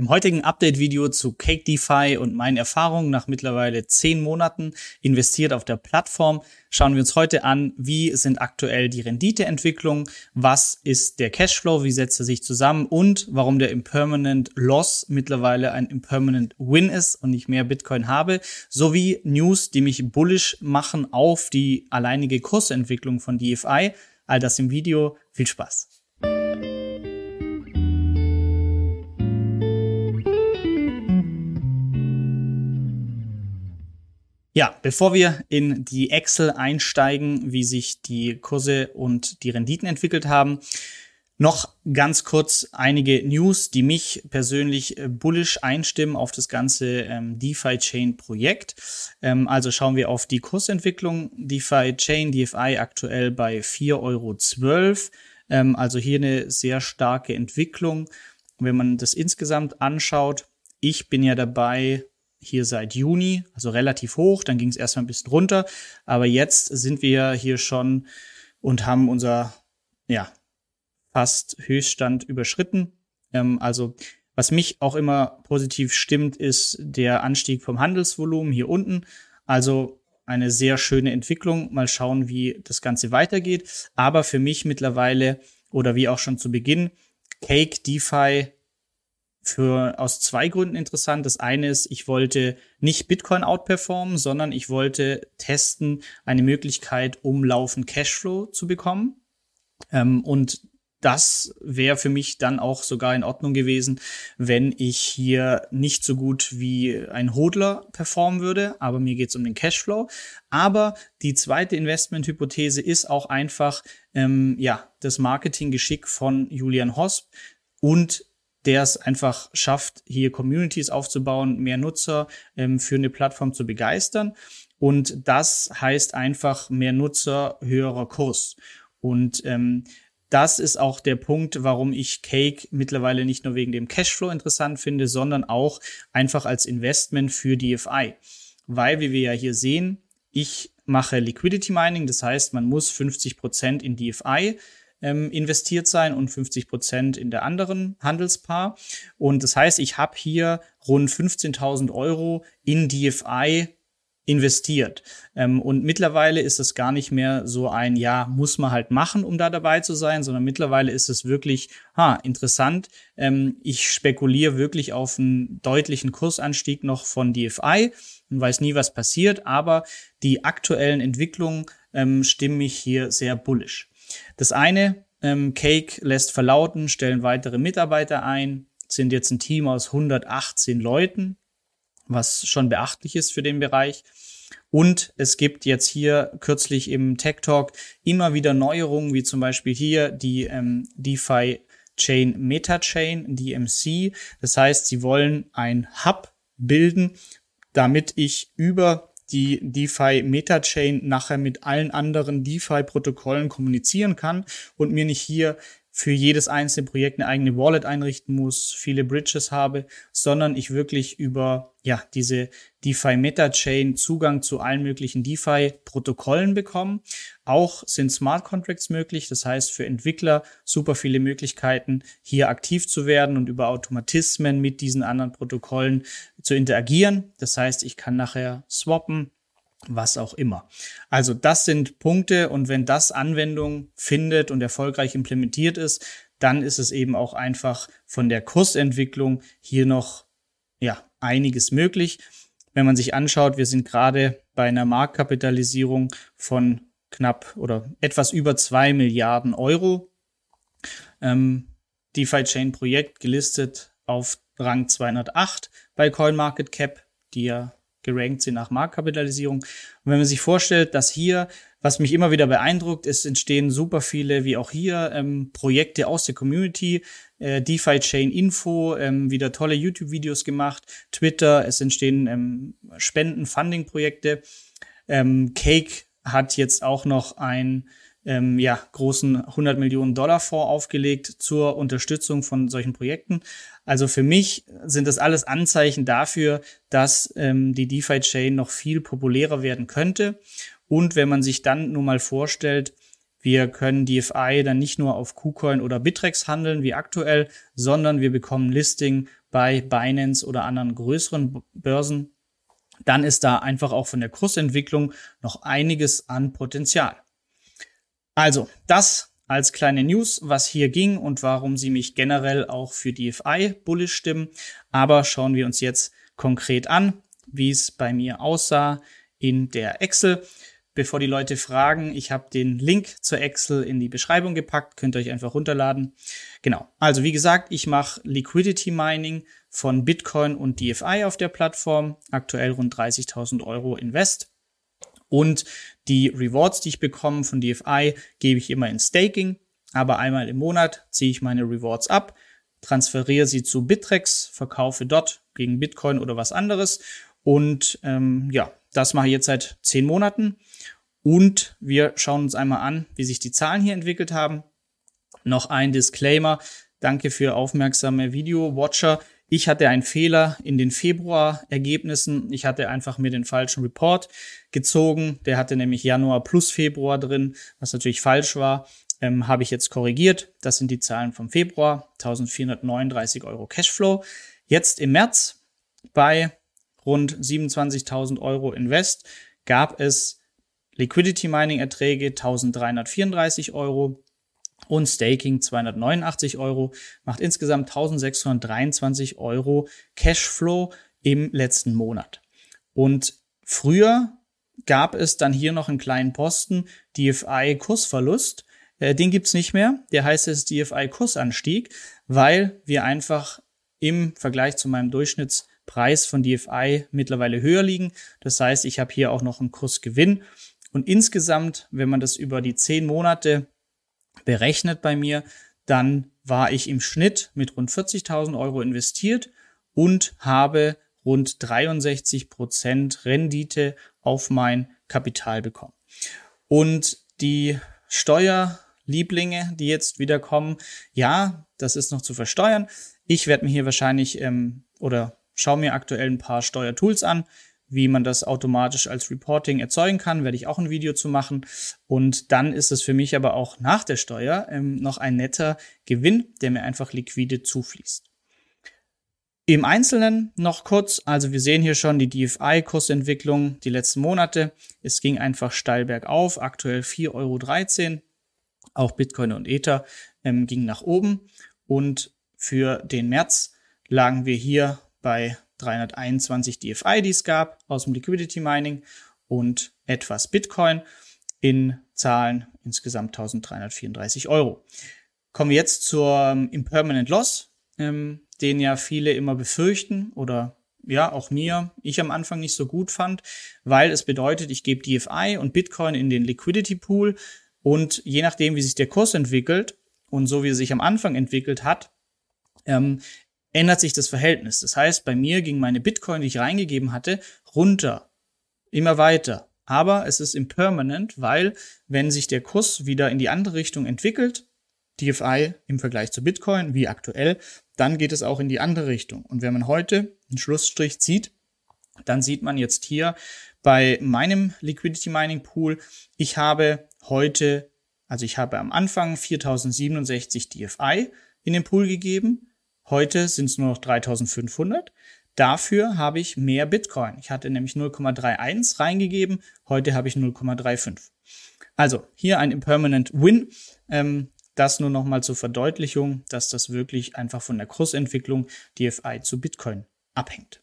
Im heutigen Update-Video zu Cake DeFi und meinen Erfahrungen nach mittlerweile zehn Monaten investiert auf der Plattform schauen wir uns heute an, wie sind aktuell die Renditeentwicklungen, was ist der Cashflow, wie setzt er sich zusammen und warum der Impermanent Loss mittlerweile ein Impermanent Win ist und ich mehr Bitcoin habe, sowie News, die mich bullish machen auf die alleinige Kursentwicklung von DeFi. All das im Video. Viel Spaß! Ja, bevor wir in die Excel einsteigen, wie sich die Kurse und die Renditen entwickelt haben, noch ganz kurz einige News, die mich persönlich äh, bullish einstimmen auf das ganze ähm, DeFi-Chain-Projekt. Ähm, also schauen wir auf die Kursentwicklung. DeFi-Chain, DFI aktuell bei 4,12 Euro. Ähm, also hier eine sehr starke Entwicklung. Wenn man das insgesamt anschaut, ich bin ja dabei, hier seit Juni, also relativ hoch, dann ging es erstmal ein bisschen runter, aber jetzt sind wir hier schon und haben unser, ja, fast Höchststand überschritten. Ähm, also was mich auch immer positiv stimmt, ist der Anstieg vom Handelsvolumen hier unten. Also eine sehr schöne Entwicklung. Mal schauen, wie das Ganze weitergeht. Aber für mich mittlerweile oder wie auch schon zu Beginn, Cake DeFi für aus zwei Gründen interessant. Das eine ist, ich wollte nicht Bitcoin outperformen, sondern ich wollte testen, eine Möglichkeit, um laufend Cashflow zu bekommen. Ähm, und das wäre für mich dann auch sogar in Ordnung gewesen, wenn ich hier nicht so gut wie ein Hodler performen würde, aber mir geht es um den Cashflow. Aber die zweite Investmenthypothese ist auch einfach ähm, ja das Marketinggeschick von Julian Hosp und der es einfach schafft, hier Communities aufzubauen, mehr Nutzer ähm, für eine Plattform zu begeistern. Und das heißt einfach mehr Nutzer, höherer Kurs. Und ähm, das ist auch der Punkt, warum ich Cake mittlerweile nicht nur wegen dem Cashflow interessant finde, sondern auch einfach als Investment für DFI. Weil, wie wir ja hier sehen, ich mache Liquidity Mining, das heißt, man muss 50 Prozent in DFI ähm, investiert sein und 50 Prozent in der anderen Handelspaar. Und das heißt, ich habe hier rund 15.000 Euro in DFI investiert. Ähm, und mittlerweile ist es gar nicht mehr so ein, ja, muss man halt machen, um da dabei zu sein, sondern mittlerweile ist es wirklich, ha, interessant. Ähm, ich spekuliere wirklich auf einen deutlichen Kursanstieg noch von DFI und weiß nie, was passiert, aber die aktuellen Entwicklungen ähm, stimmen mich hier sehr bullish. Das eine, ähm, Cake lässt verlauten, stellen weitere Mitarbeiter ein, sind jetzt ein Team aus 118 Leuten, was schon beachtlich ist für den Bereich. Und es gibt jetzt hier kürzlich im Tech Talk immer wieder Neuerungen, wie zum Beispiel hier die ähm, DeFi Chain Meta-Chain, DMC. Das heißt, sie wollen ein Hub bilden, damit ich über die DeFi Meta-Chain nachher mit allen anderen DeFi-Protokollen kommunizieren kann und mir nicht hier für jedes einzelne Projekt eine eigene Wallet einrichten muss, viele Bridges habe, sondern ich wirklich über ja diese DeFi Meta Zugang zu allen möglichen DeFi Protokollen bekomme. Auch sind Smart Contracts möglich, das heißt für Entwickler super viele Möglichkeiten hier aktiv zu werden und über Automatismen mit diesen anderen Protokollen zu interagieren. Das heißt, ich kann nachher swappen, was auch immer. Also das sind Punkte und wenn das Anwendung findet und erfolgreich implementiert ist, dann ist es eben auch einfach von der Kursentwicklung hier noch ja, einiges möglich. Wenn man sich anschaut, wir sind gerade bei einer Marktkapitalisierung von knapp oder etwas über zwei Milliarden Euro. Ähm, DeFi Chain Projekt gelistet auf Rang 208 bei CoinMarketCap, die ja gerankt sind nach Marktkapitalisierung. Und wenn man sich vorstellt, dass hier, was mich immer wieder beeindruckt, es entstehen super viele, wie auch hier, ähm, Projekte aus der Community, äh, DeFi Chain Info, ähm, wieder tolle YouTube-Videos gemacht, Twitter, es entstehen ähm, Spenden, Funding-Projekte. Ähm, Cake hat jetzt auch noch ein ähm, ja, großen 100 Millionen Dollar Fonds aufgelegt zur Unterstützung von solchen Projekten. Also für mich sind das alles Anzeichen dafür, dass ähm, die DeFi-Chain noch viel populärer werden könnte. Und wenn man sich dann nun mal vorstellt, wir können DFI dann nicht nur auf KuCoin oder Bitrex handeln wie aktuell, sondern wir bekommen Listing bei Binance oder anderen größeren Börsen, dann ist da einfach auch von der Kursentwicklung noch einiges an Potenzial. Also, das als kleine News, was hier ging und warum Sie mich generell auch für DFI bullish stimmen. Aber schauen wir uns jetzt konkret an, wie es bei mir aussah in der Excel. Bevor die Leute fragen, ich habe den Link zur Excel in die Beschreibung gepackt, könnt ihr euch einfach runterladen. Genau. Also wie gesagt, ich mache Liquidity Mining von Bitcoin und DFI auf der Plattform. Aktuell rund 30.000 Euro Invest. Und die Rewards, die ich bekomme von DFI, gebe ich immer in Staking. Aber einmal im Monat ziehe ich meine Rewards ab, transferiere sie zu Bittrex, verkaufe dort gegen Bitcoin oder was anderes. Und ähm, ja, das mache ich jetzt seit zehn Monaten. Und wir schauen uns einmal an, wie sich die Zahlen hier entwickelt haben. Noch ein Disclaimer. Danke für aufmerksame Video-Watcher. Ich hatte einen Fehler in den Februar-Ergebnissen. Ich hatte einfach mir den falschen Report gezogen. Der hatte nämlich Januar plus Februar drin, was natürlich falsch war. Ähm, Habe ich jetzt korrigiert. Das sind die Zahlen vom Februar. 1439 Euro Cashflow. Jetzt im März bei rund 27.000 Euro Invest gab es Liquidity Mining Erträge 1334 Euro und Staking 289 Euro, macht insgesamt 1623 Euro Cashflow im letzten Monat. Und früher gab es dann hier noch einen kleinen Posten, DFI Kursverlust. Äh, den gibt's nicht mehr. Der heißt es DFI Kursanstieg, weil wir einfach im Vergleich zu meinem Durchschnittspreis von DFI mittlerweile höher liegen. Das heißt, ich habe hier auch noch einen Kursgewinn. Und insgesamt, wenn man das über die zehn Monate berechnet bei mir, dann war ich im Schnitt mit rund 40.000 Euro investiert und habe rund 63 Prozent Rendite auf mein Kapital bekommen. Und die Steuerlieblinge, die jetzt wieder kommen, ja, das ist noch zu versteuern. Ich werde mir hier wahrscheinlich ähm, oder schaue mir aktuell ein paar Steuertools an, wie man das automatisch als Reporting erzeugen kann, werde ich auch ein Video zu machen. Und dann ist es für mich aber auch nach der Steuer ähm, noch ein netter Gewinn, der mir einfach liquide zufließt. Im Einzelnen noch kurz, also wir sehen hier schon die DFI-Kursentwicklung die letzten Monate. Es ging einfach steil bergauf, aktuell 4,13 Euro. Auch Bitcoin und Ether ähm, gingen nach oben. Und für den März lagen wir hier bei 321 DFI, die es gab aus dem Liquidity Mining und etwas Bitcoin in Zahlen insgesamt 1334 Euro. Kommen wir jetzt zur ähm, Impermanent Loss, ähm, den ja viele immer befürchten oder ja, auch mir, ich am Anfang nicht so gut fand, weil es bedeutet, ich gebe DFI und Bitcoin in den Liquidity Pool und je nachdem, wie sich der Kurs entwickelt und so wie er sich am Anfang entwickelt hat, ähm, ändert sich das Verhältnis. Das heißt, bei mir ging meine Bitcoin, die ich reingegeben hatte, runter. Immer weiter. Aber es ist impermanent, weil wenn sich der Kurs wieder in die andere Richtung entwickelt, DFI im Vergleich zu Bitcoin, wie aktuell, dann geht es auch in die andere Richtung. Und wenn man heute einen Schlussstrich zieht, dann sieht man jetzt hier bei meinem Liquidity Mining Pool, ich habe heute, also ich habe am Anfang 4067 DFI in den Pool gegeben Heute sind es nur noch 3500. Dafür habe ich mehr Bitcoin. Ich hatte nämlich 0,31 reingegeben, heute habe ich 0,35. Also hier ein Impermanent Win. Ähm, das nur nochmal zur Verdeutlichung, dass das wirklich einfach von der Kursentwicklung DFI zu Bitcoin abhängt.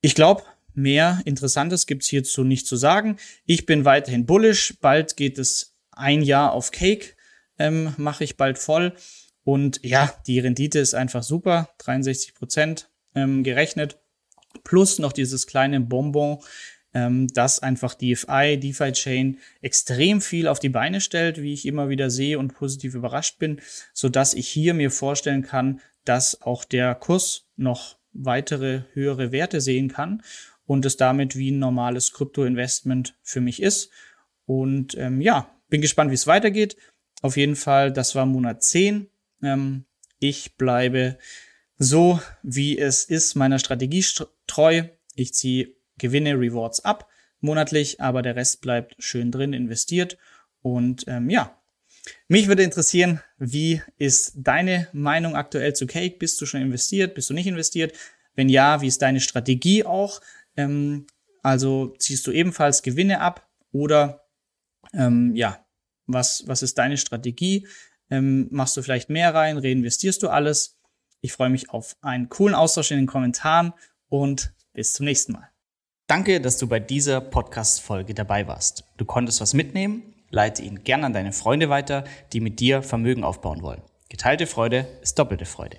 Ich glaube, mehr Interessantes gibt's hierzu nicht zu sagen. Ich bin weiterhin bullish. Bald geht es ein Jahr auf Cake, ähm, mache ich bald voll. Und ja, die Rendite ist einfach super, 63 Prozent ähm, gerechnet, plus noch dieses kleine Bonbon, ähm, das einfach DeFi, DeFi Chain extrem viel auf die Beine stellt, wie ich immer wieder sehe und positiv überrascht bin, so dass ich hier mir vorstellen kann, dass auch der Kurs noch weitere höhere Werte sehen kann und es damit wie ein normales Krypto-Investment für mich ist. Und ähm, ja, bin gespannt, wie es weitergeht. Auf jeden Fall, das war Monat 10 ähm, ich bleibe so, wie es ist, meiner Strategie treu. Ich ziehe Gewinne, Rewards ab monatlich, aber der Rest bleibt schön drin investiert. Und ähm, ja, Mich würde interessieren, wie ist deine Meinung aktuell zu Cake? Bist du schon investiert? Bist du nicht investiert? Wenn ja, wie ist deine Strategie auch? Ähm, also ziehst du ebenfalls Gewinne ab oder ähm, ja, was, was ist deine Strategie? Ähm, machst du vielleicht mehr rein? Reinvestierst du alles? Ich freue mich auf einen coolen Austausch in den Kommentaren und bis zum nächsten Mal. Danke, dass du bei dieser Podcast-Folge dabei warst. Du konntest was mitnehmen? Leite ihn gern an deine Freunde weiter, die mit dir Vermögen aufbauen wollen. Geteilte Freude ist doppelte Freude.